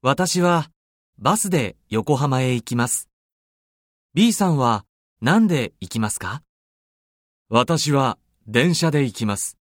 私はバスで横浜へ行きます。B さんは何で行きますか？私は電車で行きます。